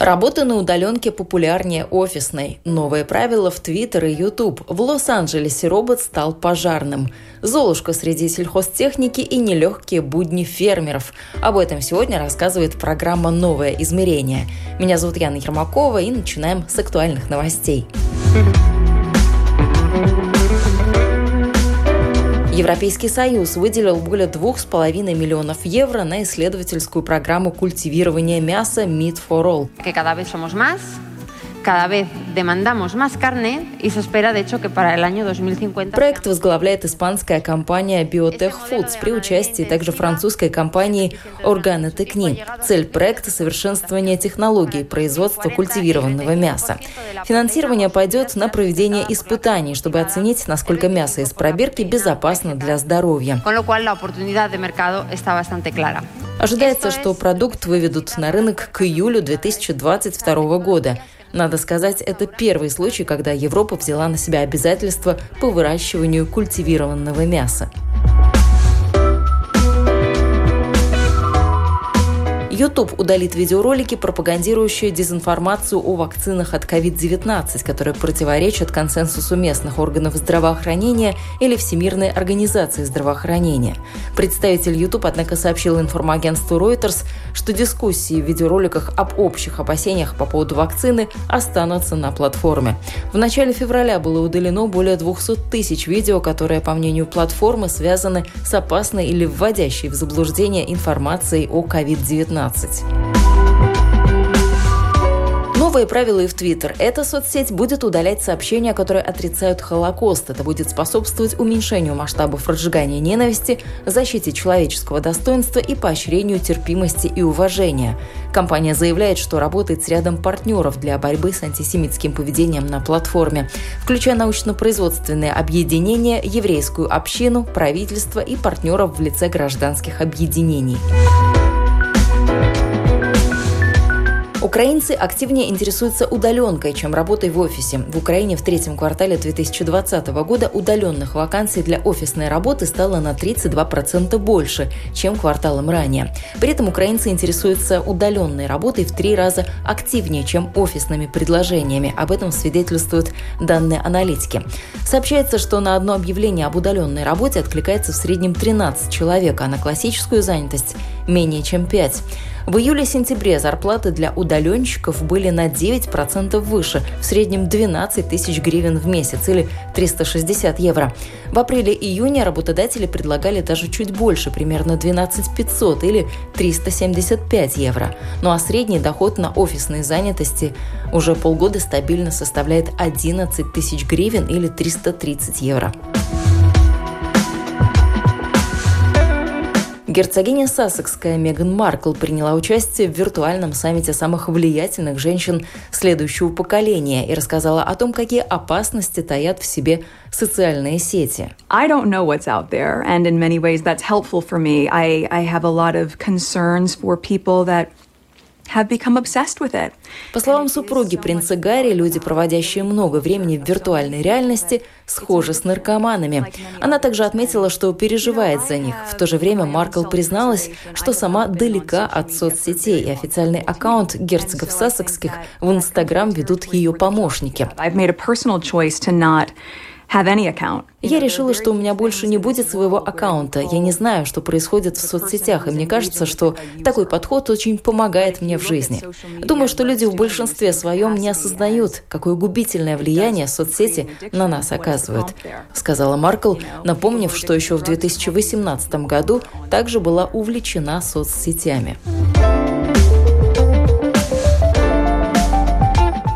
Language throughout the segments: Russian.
Работа на удаленке популярнее офисной. Новые правила в Твиттер и Ютуб. В Лос-Анджелесе робот стал пожарным. Золушка среди сельхозтехники и нелегкие будни фермеров. Об этом сегодня рассказывает программа «Новое измерение». Меня зовут Яна Ермакова и начинаем с актуальных новостей. Европейский Союз выделил более 2,5 миллионов евро на исследовательскую программу культивирования мяса Meat for All. Cada vez demandamos más carne y se espera, de hecho, que para el año 2050... Проект возглавляет испанская компания Biotech Foods при участии также французской компании Organo Techni. Цель проекта – совершенствование технологий производства культивированного мяса. Финансирование пойдет на проведение испытаний, чтобы оценить, насколько мясо из пробирки безопасно для здоровья. Ожидается, что продукт выведут на рынок к июлю 2022 года. Надо сказать, это первый случай, когда Европа взяла на себя обязательства по выращиванию культивированного мяса. YouTube удалит видеоролики, пропагандирующие дезинформацию о вакцинах от COVID-19, которые противоречат консенсусу местных органов здравоохранения или Всемирной организации здравоохранения. Представитель YouTube, однако, сообщил информагентству Reuters, что дискуссии в видеороликах об общих опасениях по поводу вакцины останутся на платформе. В начале февраля было удалено более 200 тысяч видео, которые, по мнению платформы, связаны с опасной или вводящей в заблуждение информацией о COVID-19. 20. Новые правила и в Твиттер. Эта соцсеть будет удалять сообщения, которые отрицают Холокост. Это будет способствовать уменьшению масштабов разжигания ненависти, защите человеческого достоинства и поощрению терпимости и уважения. Компания заявляет, что работает с рядом партнеров для борьбы с антисемитским поведением на платформе, включая научно-производственные объединения, еврейскую общину, правительство и партнеров в лице гражданских объединений. Украинцы активнее интересуются удаленкой, чем работой в офисе. В Украине в третьем квартале 2020 года удаленных вакансий для офисной работы стало на 32% больше, чем кварталом ранее. При этом украинцы интересуются удаленной работой в три раза активнее, чем офисными предложениями. Об этом свидетельствуют данные аналитики. Сообщается, что на одно объявление об удаленной работе откликается в среднем 13 человек, а на классическую занятость менее чем 5. В июле-сентябре зарплаты для удаленщиков были на 9% выше, в среднем 12 тысяч гривен в месяц или 360 евро. В апреле-июне работодатели предлагали даже чуть больше, примерно 12 500 или 375 евро. Ну а средний доход на офисной занятости уже полгода стабильно составляет 11 тысяч гривен или 330 евро. Герцогиня Сассекская Меган Маркл приняла участие в виртуальном саммите самых влиятельных женщин следующего поколения и рассказала о том, какие опасности таят в себе социальные сети. I don't know what's out there, and in many ways that's helpful for me. I, I have a lot of concerns for people that по словам супруги принца Гарри, люди, проводящие много времени в виртуальной реальности, схожи с наркоманами. Она также отметила, что переживает за них. В то же время Маркл призналась, что сама далека от соцсетей, и официальный аккаунт герцогов Сассекских в Инстаграм ведут ее помощники. Я решила, что у меня больше не будет своего аккаунта. Я не знаю, что происходит в соцсетях, и мне кажется, что такой подход очень помогает мне в жизни. Думаю, что люди в большинстве своем не осознают, какое губительное влияние соцсети на нас оказывают, сказала Маркл, напомнив, что еще в 2018 году также была увлечена соцсетями.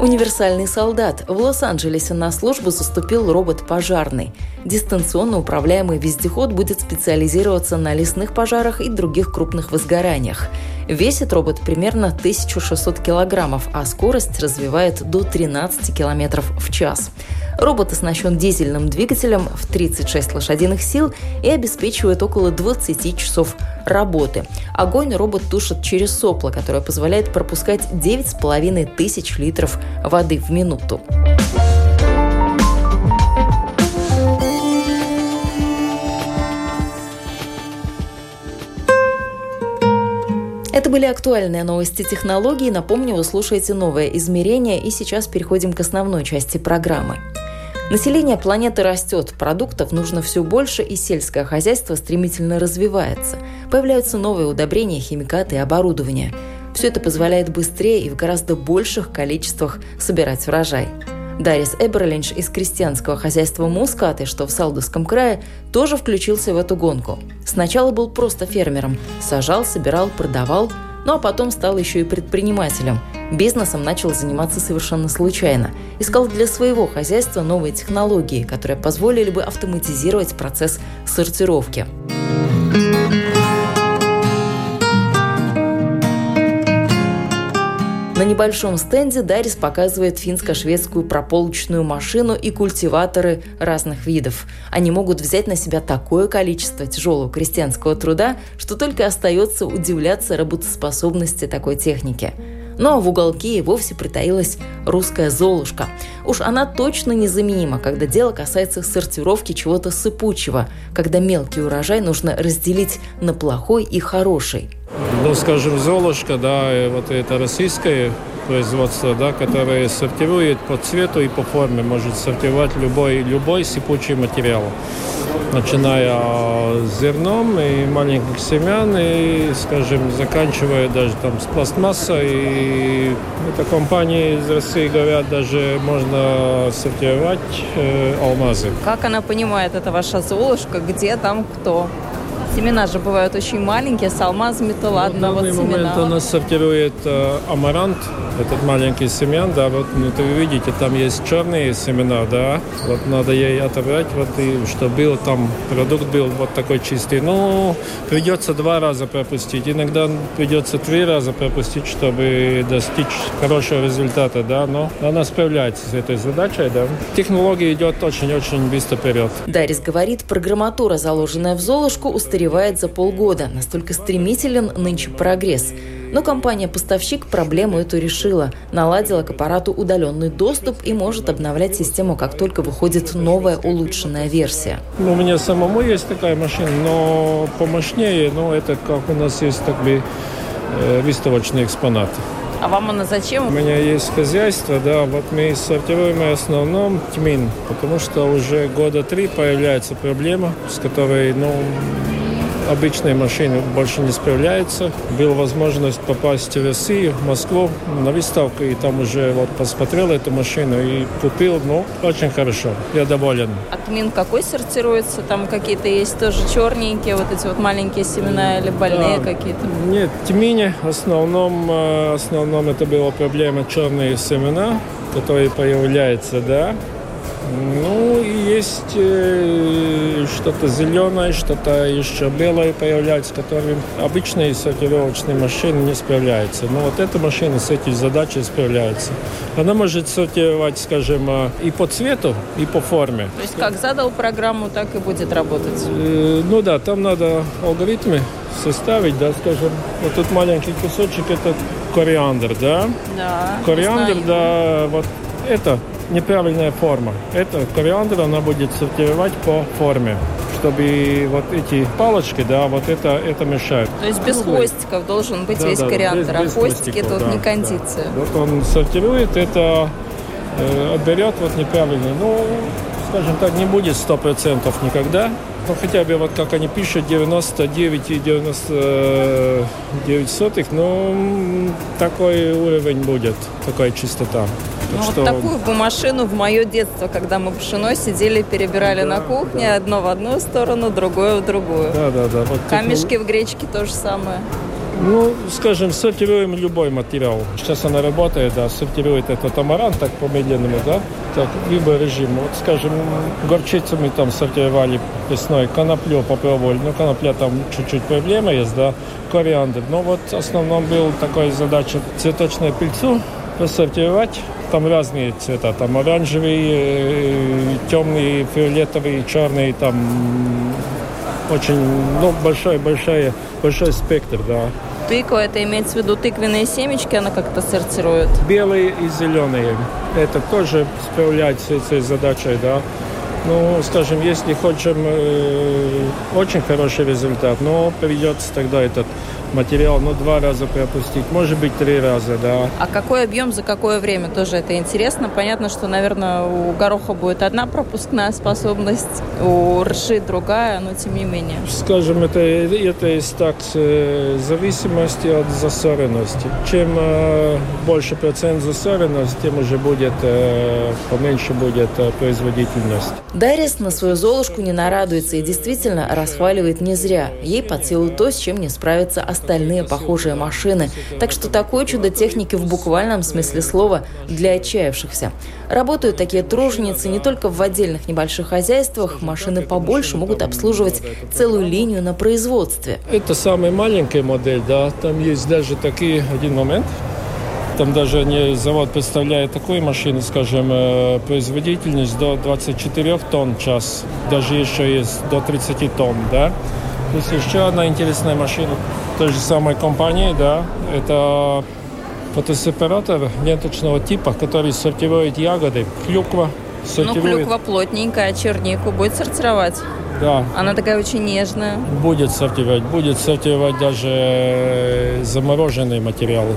Универсальный солдат. В Лос-Анджелесе на службу заступил робот-пожарный. Дистанционно управляемый вездеход будет специализироваться на лесных пожарах и других крупных возгораниях. Весит робот примерно 1600 килограммов, а скорость развивает до 13 километров в час. Робот оснащен дизельным двигателем в 36 лошадиных сил и обеспечивает около 20 часов работы. Огонь робот тушит через сопло, которое позволяет пропускать 9,5 тысяч литров воды в минуту. Это были актуальные новости технологий. Напомню, вы слушаете «Новое измерение» и сейчас переходим к основной части программы. Население планеты растет, продуктов нужно все больше, и сельское хозяйство стремительно развивается. Появляются новые удобрения, химикаты и оборудование. Все это позволяет быстрее и в гораздо больших количествах собирать урожай. Дарис Эберлинч из крестьянского хозяйства Мускаты, что в Салдовском крае, тоже включился в эту гонку. Сначала был просто фермером. Сажал, собирал, продавал, ну а потом стал еще и предпринимателем. Бизнесом начал заниматься совершенно случайно. Искал для своего хозяйства новые технологии, которые позволили бы автоматизировать процесс сортировки. На небольшом стенде Дарис показывает финско-шведскую прополочную машину и культиваторы разных видов. Они могут взять на себя такое количество тяжелого крестьянского труда, что только остается удивляться работоспособности такой техники. Но в уголке и вовсе притаилась русская Золушка. Уж она точно незаменима, когда дело касается сортировки чего-то сыпучего, когда мелкий урожай нужно разделить на плохой и хороший – ну, скажем, Золушка, да, вот это российское производство, да, которое сортирует по цвету и по форме, может сортировать любой, любой сыпучий материал, начиная с зерном и маленьких семян, и, скажем, заканчивая даже там с пластмассой. И это компании из России говорят, даже можно сортировать э, алмазы. Как она понимает, это ваша Золушка, где там кто? Семена же бывают очень маленькие, с алмазами-то ладно. В данный вот момент семена. у нас сортирует э, амарант, этот маленький семян, да, вот ну, вы видите, там есть черные семена, да, вот надо ей отобрать, вот и чтобы был там, продукт был вот такой чистый. Ну, придется два раза пропустить, иногда придется три раза пропустить, чтобы достичь хорошего результата, да, но она справляется с этой задачей, да. Технология идет очень-очень быстро вперед. Дарис говорит, программатура, заложенная в Золушку, устаревает устаревает за полгода. Настолько стремителен нынче прогресс. Но компания-поставщик проблему эту решила. Наладила к аппарату удаленный доступ и может обновлять систему, как только выходит новая улучшенная версия. Ну, у меня самому есть такая машина, но помощнее, но это как у нас есть так бы э, выставочный экспонат. А вам она зачем? У меня есть хозяйство, да, вот мы сортируем в основном тмин, потому что уже года три появляется проблема, с которой, ну, обычные машины больше не справляются. Была возможность попасть в Россию, в Москву на выставку, и там уже вот посмотрел эту машину и купил. Ну, очень хорошо, я доволен. А тмин какой сортируется? Там какие-то есть тоже черненькие, вот эти вот маленькие семена или больные да. какие-то? Нет, тмине в основном, э, в основном это была проблема черные семена, которые появляются, да, ну, есть э, что-то зеленое, что-то еще белое появляется, которым обычные сортировочные машины не справляются. Но вот эта машина с этой задачей справляется. Она может сортировать, скажем, э, и по цвету, и по форме. То есть как задал программу, так и будет работать? Э, ну да, там надо алгоритмы составить, да, скажем, вот тут маленький кусочек, это кориандр, да? Да. Кориандр, да, вот это неправильная форма. Это кориандр, она будет сортировать по форме чтобы вот эти палочки, да, вот это, это мешает. То есть без хвостиков должен быть да, весь да, кориандр, без, без а хвостики тут да, не кондиция. Да. Вот он сортирует, это э, отберет вот неправильно. Ну, скажем так, не будет сто процентов никогда. Ну, хотя бы вот как они пишут, 99,99 сотых, ну, такой уровень будет, такая чистота. Ну, что... вот такую бы машину в мое детство, когда мы пшено сидели, перебирали да, на кухне, да. одно в одну сторону, другое в другую. Да, да, да. Вот Камешки технол... в гречке то же самое. Ну, скажем, сортируем любой материал. Сейчас она работает, да, сортирует этот амарант так по-медленному, да, так, либо режим. Вот, скажем, горчицу мы там сортировали весной, коноплю попробовали, ну, конопля там чуть-чуть проблема есть, да, кориандр. Но вот в основном был такой задача цветочную пыльцу просортировать. Там разные цвета, там оранжевый, э, темный, фиолетовый, черный, там очень, ну, большой, большой, большой спектр, да. Тыква, это имеется в виду тыквенные семечки, она как-то сортирует? Белые и зеленые. Это тоже справляется с этой задачей, да. Ну, скажем, если хотим э, очень хороший результат, но придется тогда этот материал, ну, два раза пропустить, может быть, три раза, да. А какой объем за какое время? Тоже это интересно. Понятно, что, наверное, у гороха будет одна пропускная способность, у ржи другая, но тем не менее. Скажем, это, это есть так, в зависимости от засоренности. Чем э, больше процент засоренности, тем уже будет, э, поменьше будет э, производительность. Дарис на свою Золушку не нарадуется и действительно расхваливает не зря. Ей под силу то, с чем не справится остальные остальные похожие машины. Так что такое чудо техники в буквальном смысле слова для отчаявшихся. Работают такие труженицы не только в отдельных небольших хозяйствах, машины побольше могут обслуживать целую линию на производстве. Это самая маленькая модель, да, там есть даже такие, один момент, там даже не завод представляет такую машину, скажем, э, производительность до 24 тонн в час, даже еще есть до 30 тонн, да. Есть еще одна интересная машина той же самой компании, да, это фотосепаратор ленточного типа, который сортирует ягоды, клюква, ну, сортирует... Ну, клюква плотненькая, чернику будет сортировать? Да. Она такая очень нежная. Будет сортировать, будет сортировать даже замороженные материалы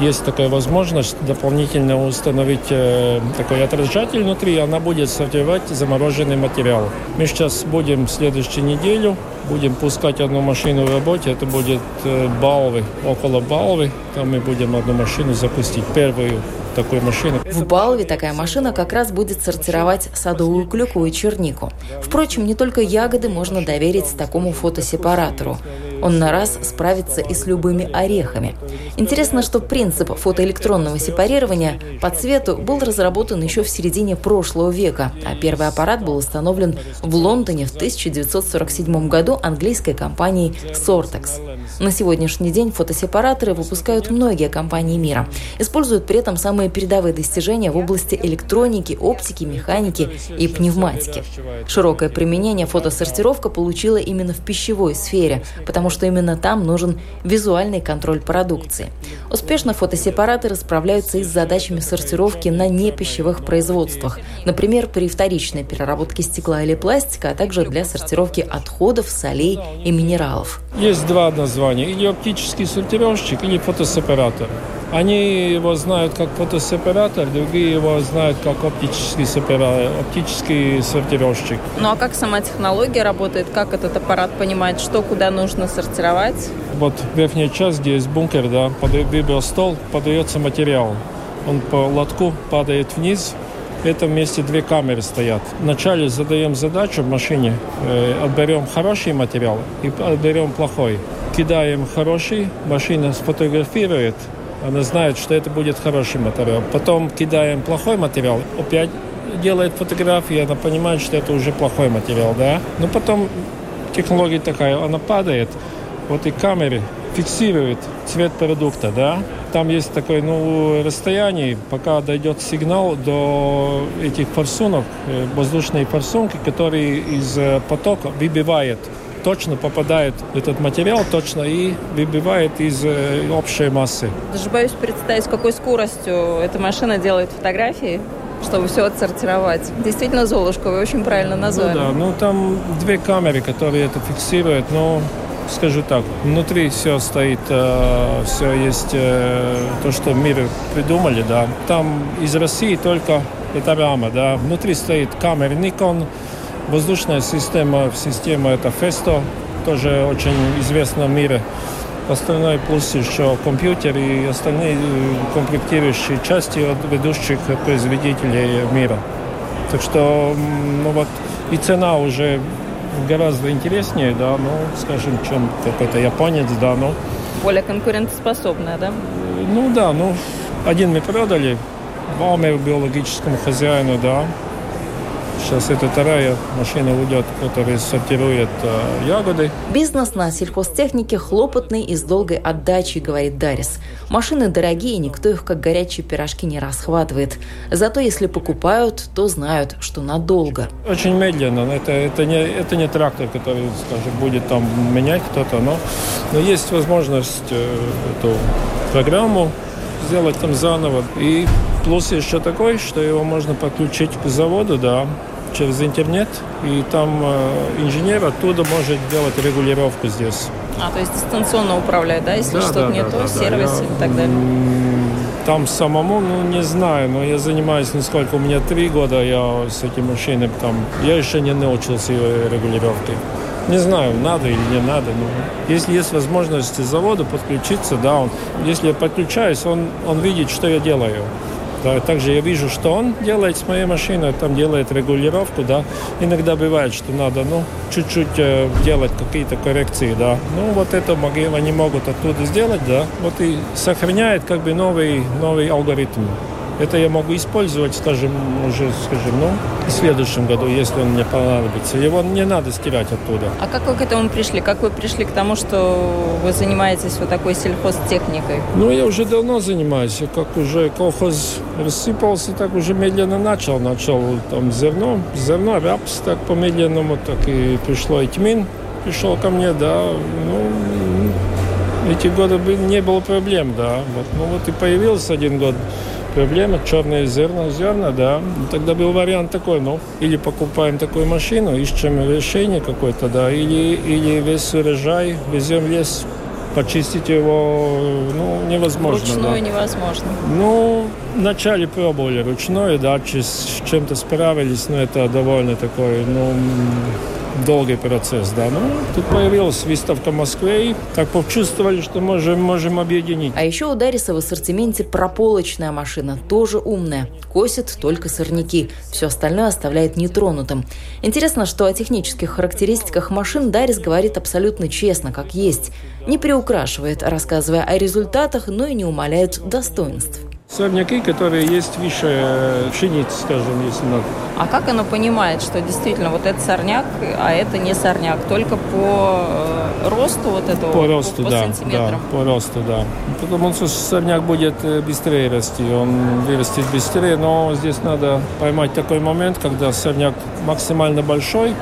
есть такая возможность дополнительно установить э, такой отражатель внутри, она будет сортировать замороженный материал. Мы сейчас будем в следующую неделю, будем пускать одну машину в работе, это будет э, Балвы, около Балвы, там мы будем одну машину запустить, первую такой машины. В Балве такая машина как раз будет сортировать садовую клюкву и чернику. Впрочем, не только ягоды можно доверить такому фотосепаратору. Он на раз справится и с любыми орехами. Интересно, что принцип фотоэлектронного сепарирования по цвету был разработан еще в середине прошлого века, а первый аппарат был установлен в Лондоне в 1947 году английской компанией Sortex. На сегодняшний день фотосепараторы выпускают многие компании мира. Используют при этом самые передовые достижения в области электроники, оптики, механики и пневматики. Широкое применение фотосортировка получила именно в пищевой сфере, потому что именно там нужен визуальный контроль продукции. Успешно фотосепараторы справляются и с задачами сортировки на непищевых производствах, например, при вторичной переработке стекла или пластика, а также для сортировки отходов, солей и минералов. Есть два названия, или оптический сортировщик, или фотосепаратор. Они его знают как фотосепаратор, другие его знают как оптический, сепара... оптический сортировщик. Ну а как сама технология работает? Как этот аппарат понимает, что куда нужно сортировать? Вот верхняя часть, где есть бункер, да, под стол, подается материал. Он по лотку падает вниз, в этом месте две камеры стоят. Вначале задаем задачу в машине, э, отберем хороший материал и отберем плохой. Кидаем хороший, машина сфотографирует, она знает, что это будет хороший материал. Потом кидаем плохой материал, опять делает фотографии, она понимает, что это уже плохой материал, да. Но потом технология такая, она падает, вот и камеры фиксирует цвет продукта, да. Там есть такое, ну, расстояние, пока дойдет сигнал до этих форсунок, э, воздушные форсунки, которые из э, потока выбивает точно попадает этот материал точно и выбивает из э, общей массы. Даже боюсь представить, с какой скоростью эта машина делает фотографии чтобы все отсортировать. Действительно, Золушка, вы очень правильно ну назвали. Ну да, ну там две камеры, которые это фиксируют, но скажу так, внутри все стоит, э, все есть э, то, что мир придумали, да. Там из России только эта рама, да. Внутри стоит камера Nikon, Воздушная система, система это Festo, тоже очень известна в мире. Остальное плюс еще компьютер и остальные э, комплектирующие части от ведущих производителей мира. Так что, ну вот, и цена уже гораздо интереснее, да, ну, скажем, чем какой-то японец, да, ну. Более конкурентоспособная, да? Ну да, ну, один мы продали, маме биологическому хозяину, да, Сейчас это вторая машина уйдет, которая сортирует э, ягоды. Бизнес на сельхозтехнике хлопотный и с долгой отдачей, говорит Дарис. Машины дорогие, никто их как горячие пирожки не расхватывает. Зато если покупают, то знают, что надолго. Очень медленно. Это, это, не, это не трактор, который, скажем, будет там менять кто-то, но, но есть возможность э, эту программу сделать там заново. И плюс еще такой, что его можно подключить к заводу, да, через интернет, и там э, инженер оттуда может делать регулировку здесь. А, то есть дистанционно управлять, да, если да, что-то да, не да, то, да, сервис да. и так далее? Там самому, ну, не знаю, но я занимаюсь, насколько у меня три года, я с этим машиной там, я еще не научился ее регулировкой. Не знаю, надо или не надо. Но если есть возможность завода подключиться, да, он, если я подключаюсь, он, он видит, что я делаю. Да, также я вижу, что он делает с моей машиной, там делает регулировку, да. Иногда бывает, что надо, ну, чуть-чуть э, делать какие-то коррекции, да. Ну, вот это они могут оттуда сделать, да. Вот и сохраняет как бы новый, новый алгоритм. Это я могу использовать, скажем, уже, скажем, ну, в следующем году, если он мне понадобится. Его не надо стирать оттуда. А как вы к этому пришли? Как вы пришли к тому, что вы занимаетесь вот такой сельхозтехникой? Ну, я уже давно занимаюсь. Как уже колхоз рассыпался, так уже медленно начал. Начал там зерно, зерно, рапс, так по-медленному, так и пришло и тьмин. Пришел ко мне, да, ну, эти годы не было проблем, да. Вот, ну вот и появился один год проблема, черные зерна, зерна, да. Тогда был вариант такой, ну, или покупаем такую машину, ищем решение какое-то, да, или, или весь урожай везем в лес, почистить его, ну, невозможно. Ручную да. невозможно. Ну, вначале пробовали ручную, да, с чем-то справились, но это довольно такой, ну, долгий процесс, да. Ну, тут появилась выставка в Москве, и так почувствовали, что можем, можем объединить. А еще у Дариса в ассортименте прополочная машина, тоже умная. Косит только сорняки. Все остальное оставляет нетронутым. Интересно, что о технических характеристиках машин Дарис говорит абсолютно честно, как есть. Не приукрашивает, рассказывая о результатах, но и не умаляет достоинств. Сорняки, которые есть выше пшеницы, скажем, если надо. А как оно понимает, что действительно вот это сорняк, а это не сорняк? Только по э, росту вот этого? По росту, по, по да, сантиметрам? Да, по росту, да. Потому что сорняк будет э, быстрее расти, он вырастет быстрее, но здесь надо поймать такой момент, когда сорняк максимально большой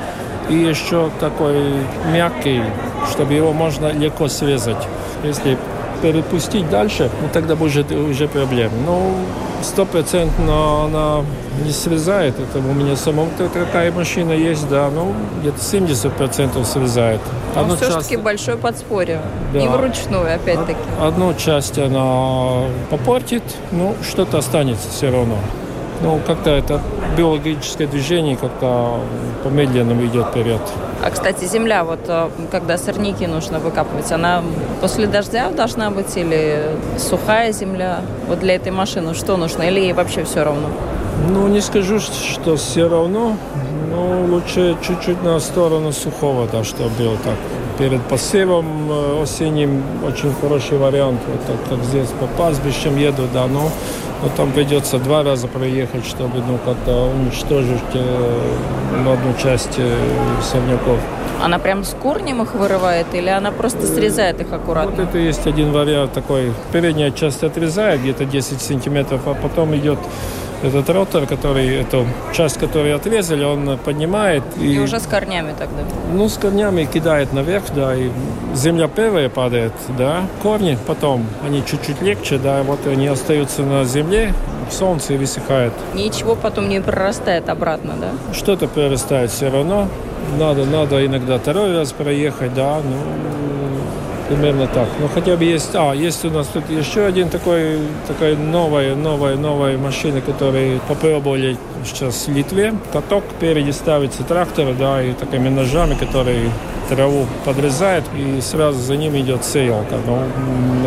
и еще такой мягкий, чтобы его можно легко срезать. Если перепустить дальше, ну, тогда будет уже проблема. Ну, стопроцентно она не срезает. Это у меня самому такая машина есть, да, ну, где-то 70% срезает. Но Одну все-таки часть... большое подспорье. Да. И вручную, опять-таки. Одну часть она попортит, ну, что-то останется все равно. Ну, как-то это биологическое движение как-то помедленному идет вперед. А, кстати, земля, вот э, когда сорняки нужно выкапывать, она после дождя должна быть или сухая земля? Вот для этой машины что нужно? Или ей вообще все равно? Ну, не скажу, что все равно, но лучше чуть-чуть на сторону сухого, да, чтобы было так. Перед посевом э, осенним очень хороший вариант, вот так, как здесь по пастбищам еду, да, но но там придется два раза проехать, чтобы ну, как-то уничтожить э, одну часть э, сорняков. Она прям с корнем их вырывает или она просто срезает их аккуратно? Вот это есть один вариант такой. Передняя часть отрезает где-то 10 сантиметров, а потом идет этот ротор, который, эту часть, которую отрезали, он поднимает. И, и уже с корнями тогда? Ну, с корнями кидает наверх, да, и земля первая падает, да, корни потом, они чуть-чуть легче, да, вот они остаются на земле, в солнце высыхают. Ничего потом не прорастает обратно, да? Что-то прорастает все равно. Надо, надо иногда второй раз проехать, да, ну, примерно так. Ну, хотя бы есть... А, есть у нас тут еще один такой, такая новая, новая, новая машина, которую попробовали сейчас в Литве. Каток, впереди ставится трактор, да, и такими ножами, которые траву подрезает, и сразу за ним идет сеялка. Ну,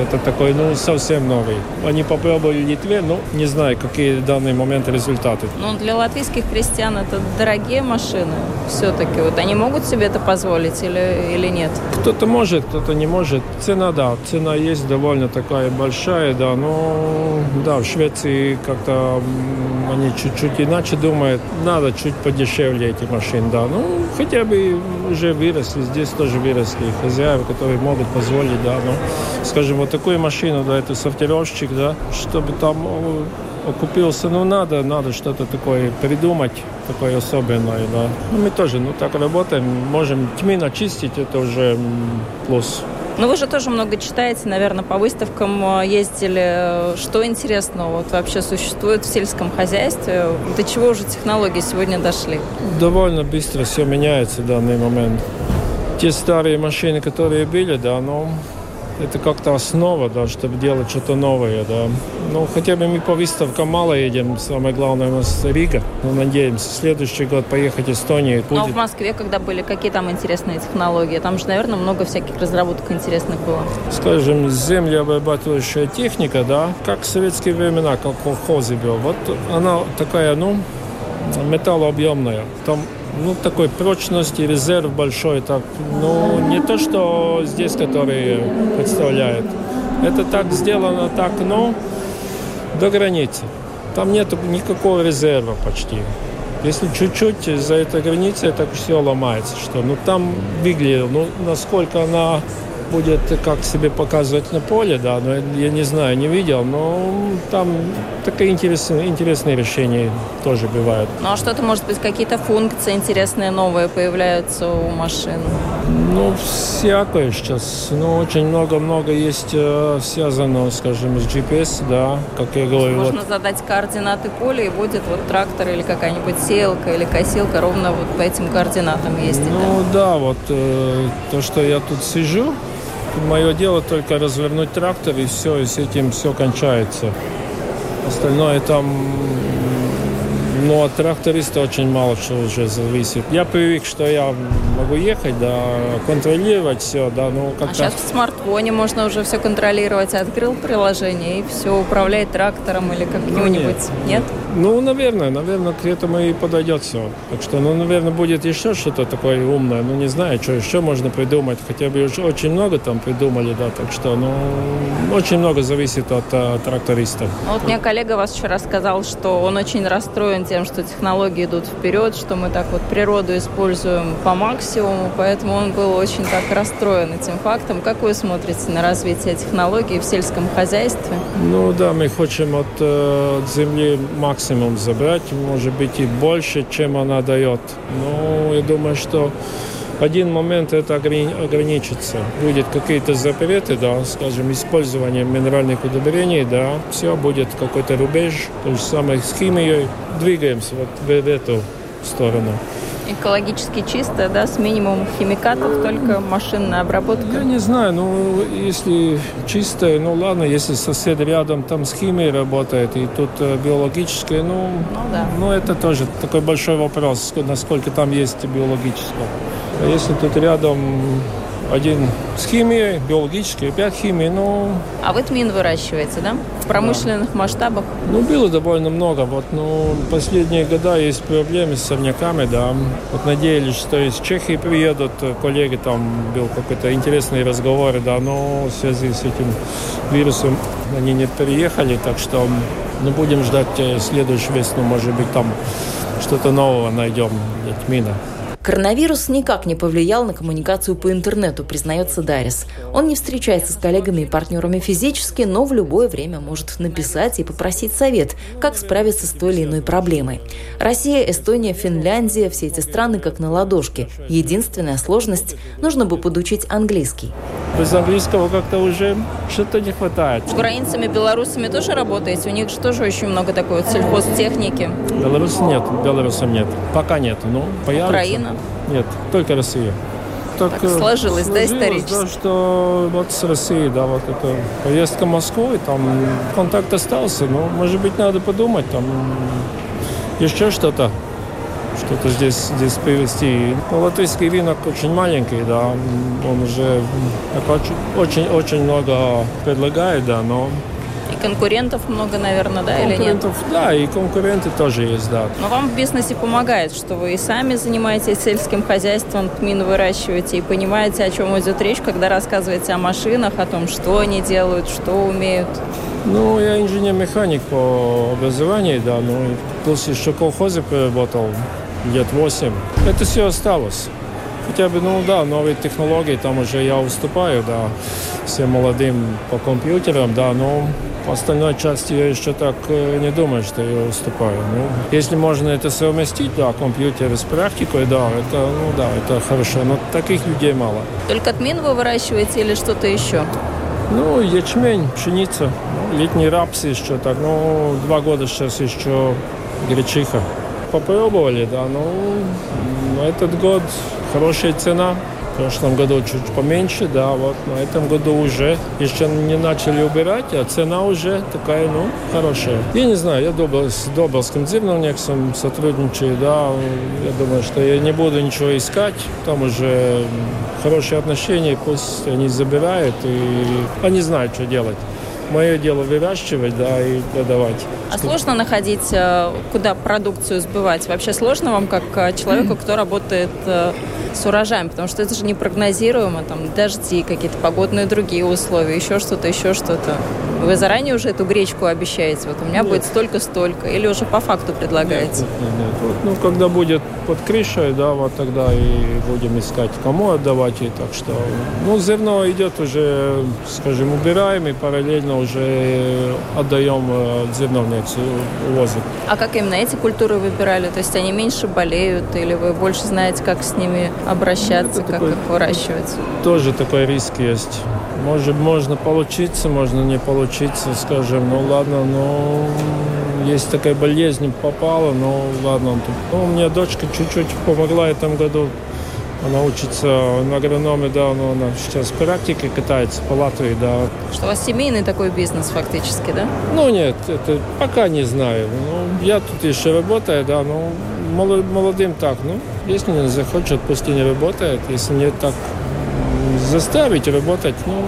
это такой, ну, совсем новый. Они попробовали в Литве, но не знаю, какие в данный момент результаты. Ну, для латвийских крестьян это дорогие машины все-таки. Вот они могут себе это позволить или, или нет? Кто-то может, кто-то не может. Цена, да, цена есть довольно такая большая, да, но да, в Швеции как-то они чуть-чуть иначе думают. Надо чуть подешевле эти машины, да. Ну, хотя бы уже выросли, здесь тоже выросли хозяева, которые могут позволить, да, ну, скажем, вот такую машину, да, это сортировщик, да, чтобы там окупился, ну, надо, надо что-то такое придумать, такое особенное, да. Ну, мы тоже, ну, так работаем, можем тьмы начистить, это уже плюс. Ну, вы же тоже много читаете, наверное, по выставкам э, ездили. Что интересного вот вообще существует в сельском хозяйстве? До чего уже технологии сегодня дошли? Довольно быстро все меняется в данный момент. Те старые машины, которые были, да, но это как-то основа, да, чтобы делать что-то новое, да. Ну, хотя бы мы по выставкам мало едем, самое главное у нас Рига. Ну, надеемся, следующий год поехать в Эстонию. Будет. Ну, а в Москве, когда были, какие там интересные технологии? Там же, наверное, много всяких разработок интересных было. Скажем, землеобрабатывающая техника, да, как в советские времена, как колхозы был. Вот она такая, ну, металлообъемная. Там ну, такой прочности, резерв большой. Так, ну, не то, что здесь, который представляет. Это так сделано, так, ну, до границы. Там нет никакого резерва почти. Если чуть-чуть за этой границей, так все ломается. Что, ну, там выглядел, ну, насколько она будет как себе показывать на поле, да, но я не знаю, не видел, но там такие интересные, интересные решения тоже бывают. Ну а что-то, может быть, какие-то функции интересные, новые появляются у машин? Ну, всякое сейчас. Ну, очень много-много есть э, связано, скажем, с GPS, да, как я говорю. Можно вот. задать координаты поля, и будет вот трактор или какая-нибудь селка или косилка ровно вот по этим координатам ездить. Ну, да, да вот э, то, что я тут сижу, Мое дело только развернуть трактор, и все, и с этим все кончается. Остальное там но от тракториста очень мало что уже зависит. Я привык, что я могу ехать, да, контролировать все, да, ну как А сейчас в смартфоне можно уже все контролировать. Открыл приложение и все управляет трактором или как-нибудь. Ну, нет. нет? Ну, наверное, наверное, к этому и подойдет все. Так что, ну, наверное, будет еще что-то такое умное. Ну, не знаю, что еще можно придумать. Хотя бы уже очень много там придумали, да. Так что, ну, очень много зависит от а, тракториста. Вот мне коллега вас вчера сказал, что он очень расстроен тем, что технологии идут вперед, что мы так вот природу используем по максимуму, поэтому он был очень так расстроен этим фактом. Как вы смотрите на развитие технологий в сельском хозяйстве? Ну да, мы хотим от, э, от земли максимум забрать, может быть и больше, чем она дает. Но я думаю, что один момент это ограничится. Будет какие-то запреты, да, скажем, использование минеральных удобрений, да, все будет какой-то рубеж. То же самое с химией. Двигаемся вот в эту сторону. Экологически чисто, да, с минимумом химикатов, только машинная обработка? Я не знаю, ну, если чистое, ну, ладно, если сосед рядом там с химией работает, и тут э, биологическое, ну, ну, да. ну, это тоже такой большой вопрос, насколько там есть биологического. А если тут рядом один с химией, биологической, опять химией, ну... А вы тмин выращиваете, да? В промышленных да. масштабах? Ну, было довольно много. Вот, ну, последние года есть проблемы с сорняками, да. Вот надеялись, что из Чехии приедут коллеги, там был какой-то интересный разговор, да, но в связи с этим вирусом они не переехали, так что ну, будем ждать э, следующую весну, может быть, там что-то нового найдем для тмина. Коронавирус никак не повлиял на коммуникацию по интернету, признается Дарис. Он не встречается с коллегами и партнерами физически, но в любое время может написать и попросить совет, как справиться с той или иной проблемой. Россия, Эстония, Финляндия – все эти страны как на ладошке. Единственная сложность – нужно бы подучить английский. Без английского как-то уже что-то не хватает. С украинцами, белорусами тоже работаете? У них же тоже очень много такой вот сельхозтехники. Беларусь нет, белорусам нет. Пока нет, но появится. Украина? Нет, только Россия. Так, так сложилось, сложилось, да, исторически? Да, что вот с Россией, да, вот эта поездка в Москву, и там контакт остался, но, может быть, надо подумать, там еще что-то что-то здесь, здесь привезти. Но латвийский рынок очень маленький, да, он уже очень-очень много предлагает, да, но конкурентов много, наверное, да, или нет? Да, и конкуренты тоже есть, да. Но вам в бизнесе помогает, что вы и сами занимаетесь сельским хозяйством, тмин выращиваете и понимаете, о чем идет речь, когда рассказываете о машинах, о том, что они делают, что умеют. Ну, я инженер-механик по образованию, да, ну, плюс еще в колхозе проработал лет восемь. Это все осталось. Хотя бы, ну да, новые технологии, там уже я уступаю, да, всем молодым по компьютерам, да, но по остальной части я еще так э, не думаю, что я уступаю. Ну, если можно это совместить, да, компьютер с практикой, да, это, ну да, это хорошо, но таких людей мало. Только тмин вы выращиваете или что-то еще? Ну, ячмень, пшеница, ну, летний рапс еще так, ну, два года сейчас еще гречиха. Попробовали, да, ну, этот год хорошая цена, в прошлом году чуть поменьше, да, вот на этом году уже еще не начали убирать, а цена уже такая, ну, хорошая. Я не знаю, я добр, с Добрским Дзивновником сотрудничаю, да, я думаю, что я не буду ничего искать, там уже хорошие отношения, пусть они забирают, и они знают, что делать. Мое дело выращивать, да, и продавать. А сложно находить, э, куда продукцию сбывать? Вообще сложно вам, как э, человеку, кто работает э, с урожаем, потому что это же непрогнозируемо, там дожди, какие-то погодные другие условия, еще что-то, еще что-то. Вы заранее уже эту гречку обещаете, вот у меня нет. будет столько-столько, или уже по факту предлагаете? Нет, нет, нет. Вот, ну, когда будет под крышей, да, вот тогда и будем искать, кому отдавать, и так что, ну, зерно идет уже, скажем, убираем, и параллельно уже отдаем э, зерновницу, увозим. А как именно эти культуры выбирали? То есть они меньше болеют, или вы больше знаете, как с ними обращаться, Это как такой, их выращивать? Тоже такой риск есть. Может, можно получиться, можно не получиться, скажем, ну ладно, ну есть такая болезнь попала, ну ладно. Ну, у меня дочка чуть-чуть помогла в этом году. Она учится на агрономе, да, но она сейчас в практике катается по Латвии, да. Что у вас семейный такой бизнес фактически, да? Ну нет, это пока не знаю. Ну, я тут еще работаю, да, но молодым так, ну, если не захочет, пусть и не работает. Если нет, так заставить работать, ну,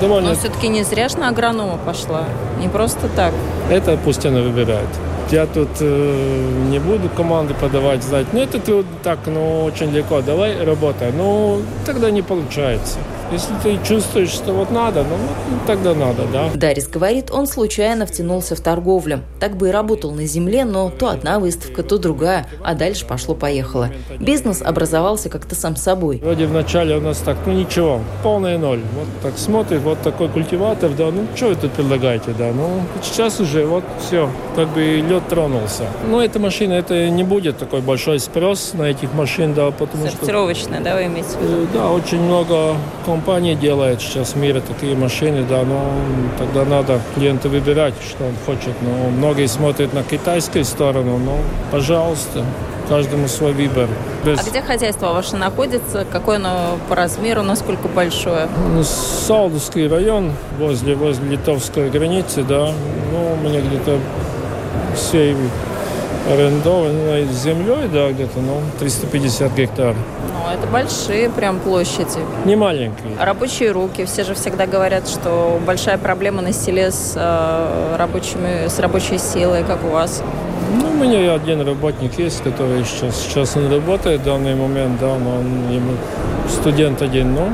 довольно... Но все-таки не зря ж на агронома пошла, не просто так. Это пусть она выбирает. Я тут э, не буду команды подавать, знать. Ну, это труд так, ну, очень легко. Давай работай. Ну, тогда не получается. Если ты чувствуешь, что вот надо, ну, ну тогда надо, да. Дарис говорит, он случайно втянулся в торговлю. Так бы и работал на земле, но то одна выставка, то другая, а дальше пошло-поехало. Бизнес образовался как-то сам собой. Вроде вначале у нас так, ну ничего, полная ноль. Вот так смотрит, вот такой культиватор, да, ну что вы тут предлагаете, да, ну сейчас уже вот все, как бы лед тронулся. Но эта машина, это не будет такой большой спрос на этих машин, да, потому что... Сортировочная, да, вы имеете в виду? Э, да, очень много компания делает сейчас в мире такие машины, да, но тогда надо клиента выбирать, что он хочет. Но многие смотрят на китайскую сторону, но, пожалуйста, каждому свой выбор. Без... А где хозяйство ваше находится? Какое оно по размеру, насколько большое? Ну, Салдовский район, возле, возле литовской границы, да. Ну, у меня где-то всей арендованной землей, да, где-то, ну, 350 гектар это большие прям площади. Не маленькие. Рабочие руки. Все же всегда говорят, что большая проблема на селе с э, рабочими, с рабочей силой, как у вас. Ну, у меня один работник есть, который сейчас, сейчас он работает в данный момент, да, но он ему студент один, но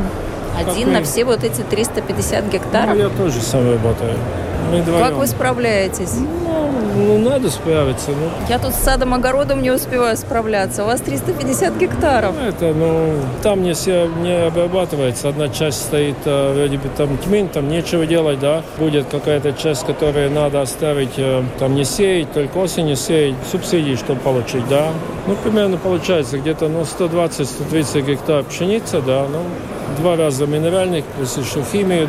один на все вот эти 350 гектаров? Ну, я тоже сам работаю. Мы Как вы справляетесь? Ну, ну, надо справиться. Ну. Я тут с садом-огородом не успеваю справляться. У вас 350 гектаров. Ну, это, ну, там не все не обрабатывается. Одна часть стоит, э, вроде бы там тьмень, там нечего делать, да. Будет какая-то часть, которую надо оставить, э, там не сеять, только осенью сеять, субсидии, чтобы получить, да. Ну, примерно получается где-то, ну, 120-130 гектар пшеницы, да, ну, два раза минеральных, плюс еще химию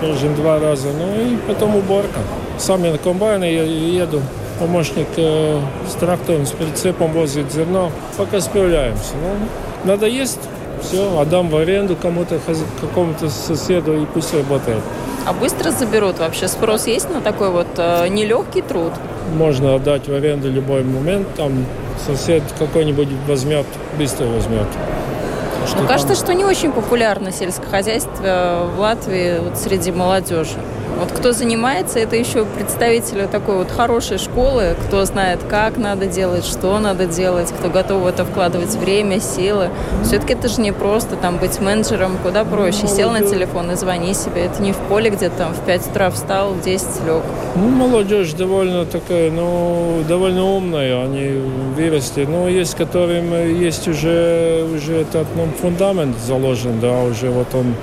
должен два раза. Ну и потом уборка. Сам я на комбайне еду. Помощник э, с трактором, с прицепом возит зерно. Пока справляемся. Ну, надо есть, все, отдам в аренду кому-то, какому-то соседу и пусть работает. А быстро заберут вообще? Спрос есть на такой вот э, нелегкий труд? Можно отдать в аренду любой момент, там сосед какой-нибудь возьмет, быстро возьмет. Что ну, кажется, что не очень популярно сельское хозяйство в Латвии вот, среди молодежи. Вот кто занимается, это еще представители такой вот хорошей школы, кто знает, как надо делать, что надо делать, кто готов в это вкладывать время, силы. Все-таки это же не просто там быть менеджером, куда проще. Сел на телефон и звони себе. Это не в поле, где там в 5 утра встал, в 10 лег. Ну, молодежь довольно такая, ну, довольно умная, они выросли. Но есть, которым есть уже, уже этот ну, фундамент заложен, да, уже вот он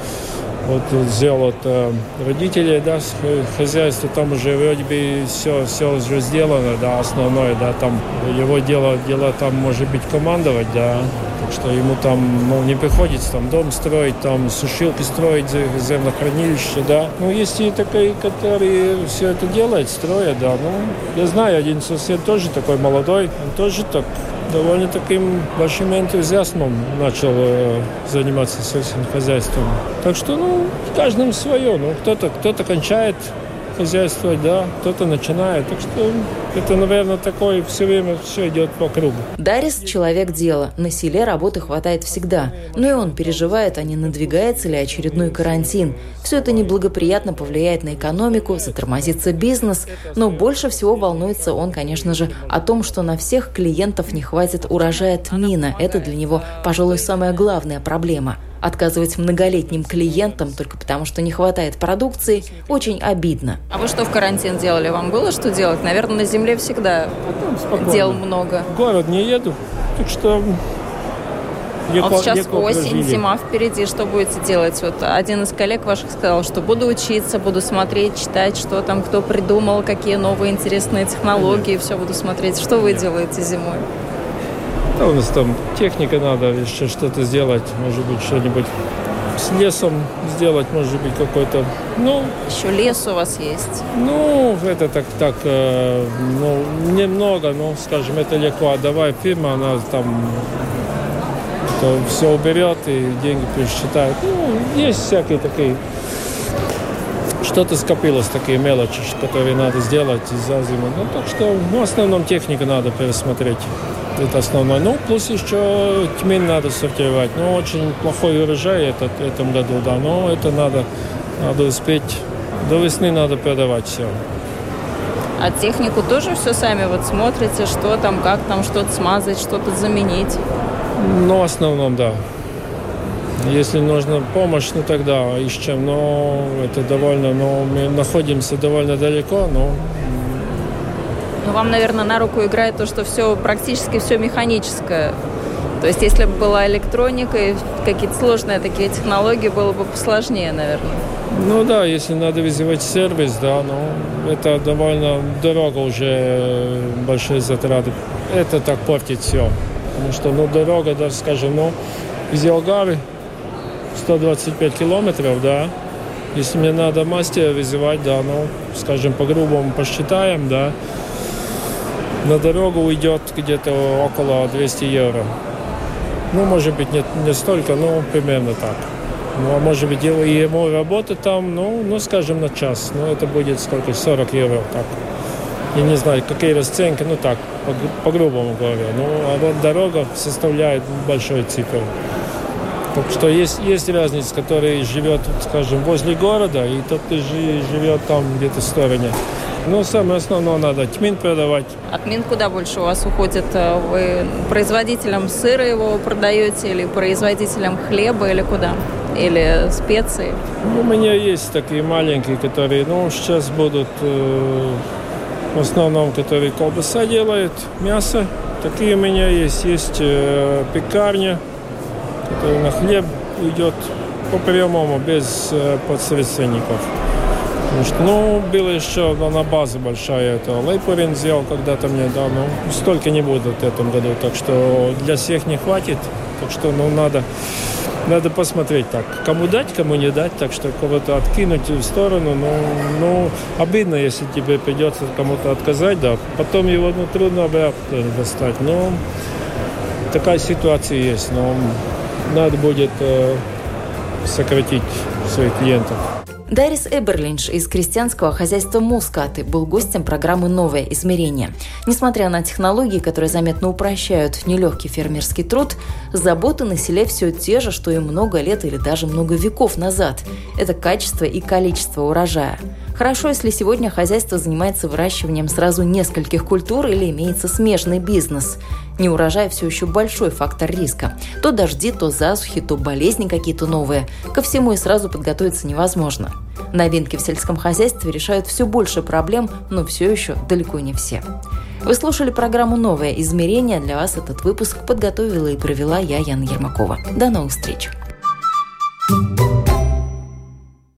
вот сделал это родители, да, хозяйство, там уже вроде бы все, все уже сделано, да, основное, да, там его дело, дело там может быть командовать, да, так что ему там, ну, не приходится там дом строить, там сушилки строить, землохранилище, да. Ну, есть и такие, которые все это делают, строят, да, ну, я знаю, один сосед тоже такой молодой, он тоже так довольно таким большим энтузиазмом начал э, заниматься сельским хозяйством. Так что, ну, каждым свое. Ну, кто-то кто кончает хозяйствовать, да, кто-то начинает. Так что это, наверное, такое все время все идет по кругу. Дарис – человек дела. На селе работы хватает всегда. Но и он переживает, а не надвигается ли очередной карантин. Все это неблагоприятно повлияет на экономику, затормозится бизнес. Но больше всего волнуется он, конечно же, о том, что на всех клиентов не хватит урожая тмина. Это для него, пожалуй, самая главная проблема – Отказывать многолетним клиентам только потому, что не хватает продукции, очень обидно. А вы что в карантин делали? Вам было что делать? Наверное, на земле всегда Спокойно. дел много. В город не еду, так что а вот сейчас осень, прожили. зима впереди, что будете делать? Вот один из коллег ваших сказал, что буду учиться, буду смотреть, читать, что там кто придумал, какие новые интересные технологии, все буду смотреть. Что вы делаете зимой? Да, у нас там техника надо еще что-то сделать, может быть, что-нибудь с лесом сделать, может быть, какой-то, ну... Еще лес у вас есть? Ну, это так, так, э, ну, немного, ну, скажем, это легко. Давай фирма, она там то все уберет и деньги пересчитает. Ну, есть всякие такие что-то скопилось, такие мелочи, которые надо сделать за зиму. Ну, так что в основном технику надо пересмотреть. Это основное. Ну, плюс еще тьмень надо сортировать. Ну, очень плохой урожай этот, этом году, да. Но это надо, надо успеть. До весны надо продавать все. А технику тоже все сами вот смотрите, что там, как там что-то смазать, что-то заменить? Ну, в основном, да. Если нужна помощь, ну тогда ищем. Но это довольно, но мы находимся довольно далеко, но но вам, наверное, на руку играет то, что все практически все механическое. То есть, если бы была электроника и какие-то сложные такие технологии, было бы посложнее, наверное. Ну да, если надо вызывать сервис, да, но это довольно дорого уже, большие затраты. Это так портит все. Потому что, ну, дорога, даже, скажем, ну, из Елгары 125 километров, да, если мне надо мастера вызывать, да, ну, скажем, по-грубому посчитаем, да, на дорогу уйдет где-то около 200 евро. Ну, может быть, не, не столько, но примерно так. Ну, а может быть, и ему работа там, ну, ну, скажем, на час. Ну, это будет сколько? 40 евро, так. Я не знаю, какие расценки, ну, так, по, по говоря. Ну, а вот дорога составляет большой цифр. Так что есть, есть разница, который живет, скажем, возле города, и тот, кто живет там где-то в стороне. Ну, самое основное надо тмин продавать. От тмин куда больше у вас уходит? Э, вы производителям сыра его продаете или производителям хлеба или куда? Или специи? Ну, у меня есть такие маленькие, которые, ну, сейчас будут э, в основном, которые колбаса делают, мясо. Такие у меня есть. Есть э, пекарня, которая на хлеб идет по прямому, без э, подсредственников. Что, ну, было еще на базе большая, это Лейпурин сделал когда-то мне, да, но столько не будет в этом году, так что для всех не хватит, так что, ну, надо, надо посмотреть так, кому дать, кому не дать, так что кого-то откинуть в сторону, ну, ну, обидно, если тебе придется кому-то отказать, да, потом его, ну, трудно обратно достать, но такая ситуация есть, но надо будет э, сократить своих клиентов. Дарис Эберлинш из крестьянского хозяйства Мускаты был гостем программы «Новое измерение». Несмотря на технологии, которые заметно упрощают нелегкий фермерский труд, заботы на селе все те же, что и много лет или даже много веков назад. Это качество и количество урожая. Хорошо, если сегодня хозяйство занимается выращиванием сразу нескольких культур или имеется смежный бизнес. Неурожай все еще большой фактор риска. То дожди, то засухи, то болезни какие-то новые. Ко всему и сразу подготовиться невозможно. Новинки в сельском хозяйстве решают все больше проблем, но все еще далеко не все. Вы слушали программу «Новое измерение». Для вас этот выпуск подготовила и провела я, Яна Ермакова. До новых встреч!